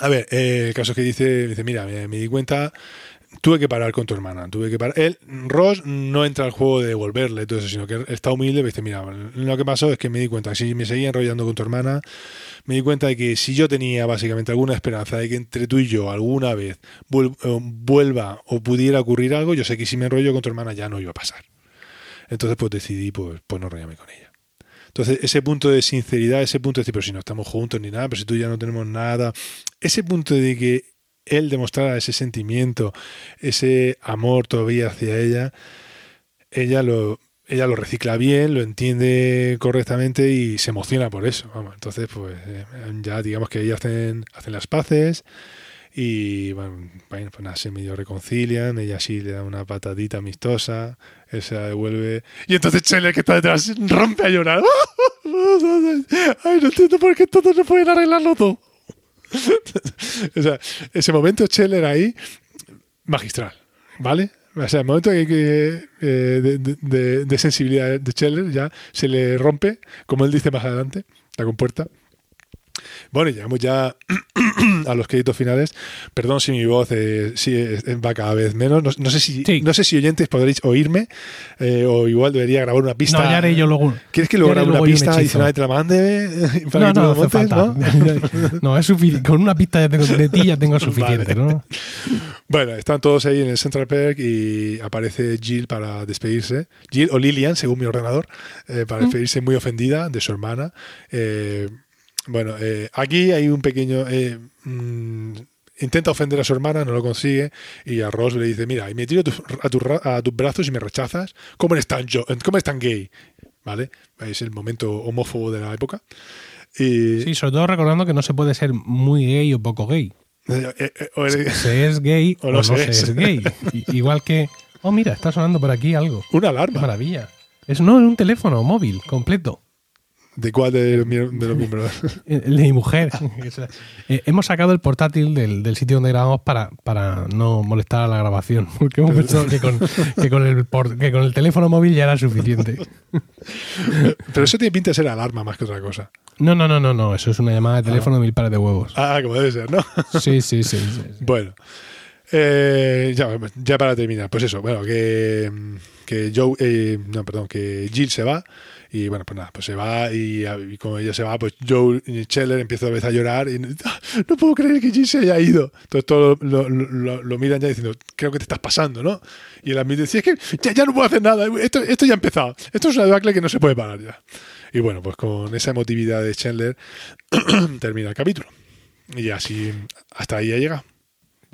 a ver, eh, el caso es que dice, dice, mira, me, me di cuenta, tuve que parar con tu hermana, tuve que parar. Él, Ross no entra al juego de devolverle todo eso, sino que está humilde dice, mira, lo que pasó es que me di cuenta, si me seguía enrollando con tu hermana, me di cuenta de que si yo tenía básicamente alguna esperanza de que entre tú y yo alguna vez eh, vuelva o pudiera ocurrir algo, yo sé que si me enrollo con tu hermana ya no iba a pasar. Entonces pues decidí pues, pues no enrollarme con ella. Entonces, ese punto de sinceridad, ese punto de decir, pero si no estamos juntos ni nada, pero si tú ya no tenemos nada, ese punto de que él demostrara ese sentimiento, ese amor todavía hacia ella, ella lo, ella lo recicla bien, lo entiende correctamente y se emociona por eso. Vamos, entonces, pues eh, ya digamos que ellos hacen, hacen las paces y bueno, bueno, pues se medio reconcilian, ella sí le da una patadita amistosa, él se la devuelve y entonces Chele que está detrás rompe a llorar. Ay, no entiendo por qué todos no pueden arreglarlo todo. o sea, ese momento Scheller ahí, magistral, ¿vale? O sea, el momento eh, de- de sensibilidad de Scheller ya se le rompe, como él dice más adelante, la compuerta. Bueno, y llegamos ya a los créditos finales. Perdón si mi voz eh, eh, va cada vez menos. No, no sé si Sí. no sé si oyentes podréis oírme eh, o igual debería grabar una pista. No, ya haré yo luego. ¿Quieres que haré grabe una luego pista y te la mande? para No, no, hace montes, falta. ¿no? No, es suficiente. Con una pista ya tengo, de ti ya tengo suficiente, Vale. ¿no? Bueno, están todos ahí en el Central Park y aparece Jill para despedirse. Jill o Lillian, según mi ordenador, eh, para despedirse muy ofendida de su hermana. Eh, bueno, eh, aquí hay un pequeño... eh, mm, intenta ofender a su hermana, no lo consigue, y a Ross le dice, mira, y me tiro a, tu- a, tu a tus brazos y me rechazas, ¿cómo eres tan, yo, cómo eres tan gay? ¿Vale? Es el momento homófobo de la época. Y, Sí, sobre todo recordando que no se puede ser muy gay o poco gay. eh, eh, eh, o eres- Se es gay O o no se es. es gay. Igual que. Oh, mira, está sonando por aquí algo. una Qué alarma. maravilla. Es no, es un teléfono móvil completo. ¿De cuál de los, de los miembros? El de mi mujer. Eh, hemos sacado el portátil del, del sitio donde grabamos para, para no molestar a la grabación. Porque hemos pensado que con, que con el, por- que con el teléfono móvil ya era suficiente. Pero eso tiene pinta de ser alarma más que otra cosa. No, no, no, no, no. Eso es una llamada de teléfono de mil pares de huevos. Ah, como debe ser, ¿no? Sí, sí, sí. sí, sí. Bueno. Eh, ya, ya para terminar, pues eso, bueno, que, que Joe, eh, no, perdón, que Jill se va y bueno, pues nada, pues se va y, y como ella se va, pues Joe Scheller empieza otra vez a llorar y "Ah, no puedo creer que Jill se haya ido. Entonces todos lo, miran ya diciendo, creo que te estás pasando, ¿no? Y él admite, sí, es que ya, ya no puedo hacer nada, esto, esto ya ha empezado, esto es una debacle que no se puede parar ya. Y bueno, pues con esa emotividad de Chandler termina el capítulo. Y así, hasta ahí ha llegado.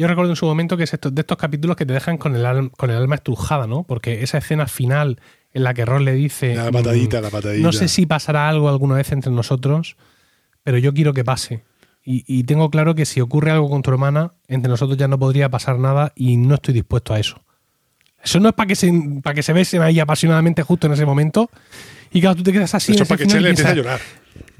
Yo recuerdo en su momento que es de estos capítulos que te dejan con el, alma, con el alma estrujada, ¿no? Porque esa escena final en la que Ross le dice. La patadita, mm, la patadita. No sé si pasará algo alguna vez entre nosotros, pero yo quiero que pase. Y, y tengo claro que si ocurre algo con tu hermana, entre nosotros ya no podría pasar nada y no estoy dispuesto a eso. Eso no es para que se, para que se besen ahí apasionadamente justo en ese momento. Y claro, tú te quedas así. Eso en para que Chandler empiece a llorar.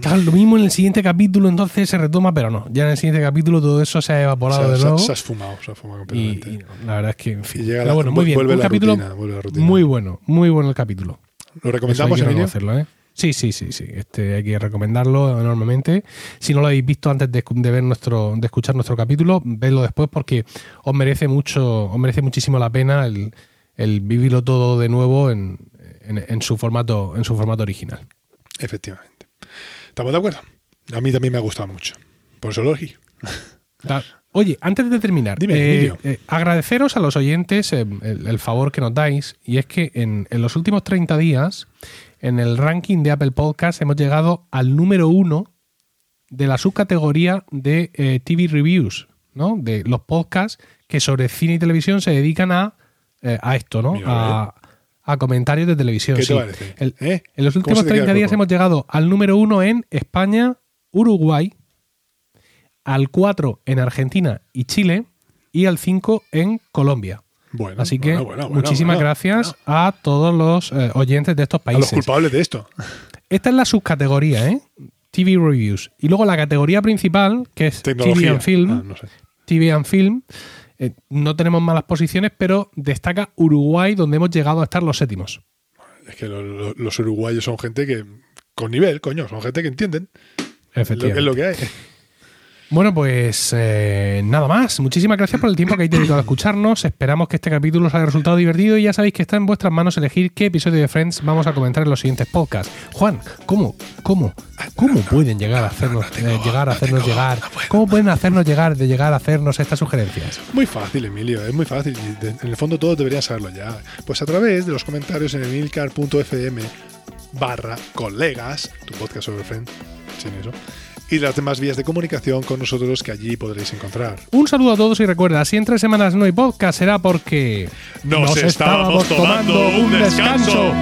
Claro, lo mismo en el siguiente capítulo, entonces se retoma, pero no. Ya en el siguiente capítulo todo eso se ha evaporado Se, de se- nuevo. se se has fumado Y, completamente. y no, la verdad es que, en fin. Y llega Pero la- bueno, muy bien. vuelve Un la capítulo rutina, vuelve la rutina. muy bueno, muy bueno el capítulo. ¿Lo recomendamos, Emilio? reconocerlo, ¿eh? Sí, sí, sí, sí. Este hay que recomendarlo enormemente. Si no lo habéis visto antes de, de ver nuestro, de escuchar nuestro capítulo, vedlo después porque os merece mucho, os merece muchísimo la pena el, el vivirlo todo de nuevo en, en- en su formato, en su formato original. Efectivamente. ¿Estamos de acuerdo? A mí también me ha gustado mucho. Por eso lo Oye, antes de terminar, Dime, eh, eh, agradeceros a los oyentes eh, el, el favor que nos dais, y es que en, en los últimos 30 días, en el ranking de Apple Podcasts, hemos llegado al número uno de la subcategoría de eh, TV Reviews, ¿no? De los podcasts que sobre cine y televisión se dedican a, eh, a esto, ¿no? A, a comentarios de televisión. ¿Qué sí. te parece? El- ¿Eh? en los ¿Cómo últimos se te queda 30 el días hemos llegado al número uno en España, Uruguay, al 4 en Argentina y Chile y al 5 en Colombia. Bueno, Así que bueno, bueno, bueno, muchísimas gracias a todos los eh, oyentes de estos A los países. culpables de esto. Esta es la subcategoría, ¿eh? TV Reviews. Y luego la categoría principal, que es TV Tecnología. and Film. Ah, no sé. TV and Film. Eh, no tenemos malas posiciones, pero destaca Uruguay, donde hemos llegado a estar los séptimos. Es que lo- lo- los uruguayos son gente que. Con nivel, coño, son gente que entienden. Es lo, es lo que hay. Bueno, pues eh, nada más. Muchísimas gracias por el tiempo que habéis dedicado a escucharnos. Esperamos que este capítulo os haya resultado divertido y ya sabéis que está en vuestras manos elegir qué episodio de Friends vamos a comentar en los siguientes podcasts. Juan, ¿cómo, cómo, cómo pueden llegar a hacernos, eh, llegar a hacernos llegar, cómo pueden hacernos llegar de llegar a hacernos estas sugerencias? Muy fácil, Emilio, es muy fácil. en el fondo todos deberían saberlo ya. Pues a través de los comentarios en emilcar.fm barra colegas, tu podcast sobre Friends, sin eso, y las demás vías de comunicación con nosotros que allí podréis encontrar. Un saludo a todos y recuerda, si entre semanas no hay podcast será porque nos, nos estábamos, tomando, un descanso.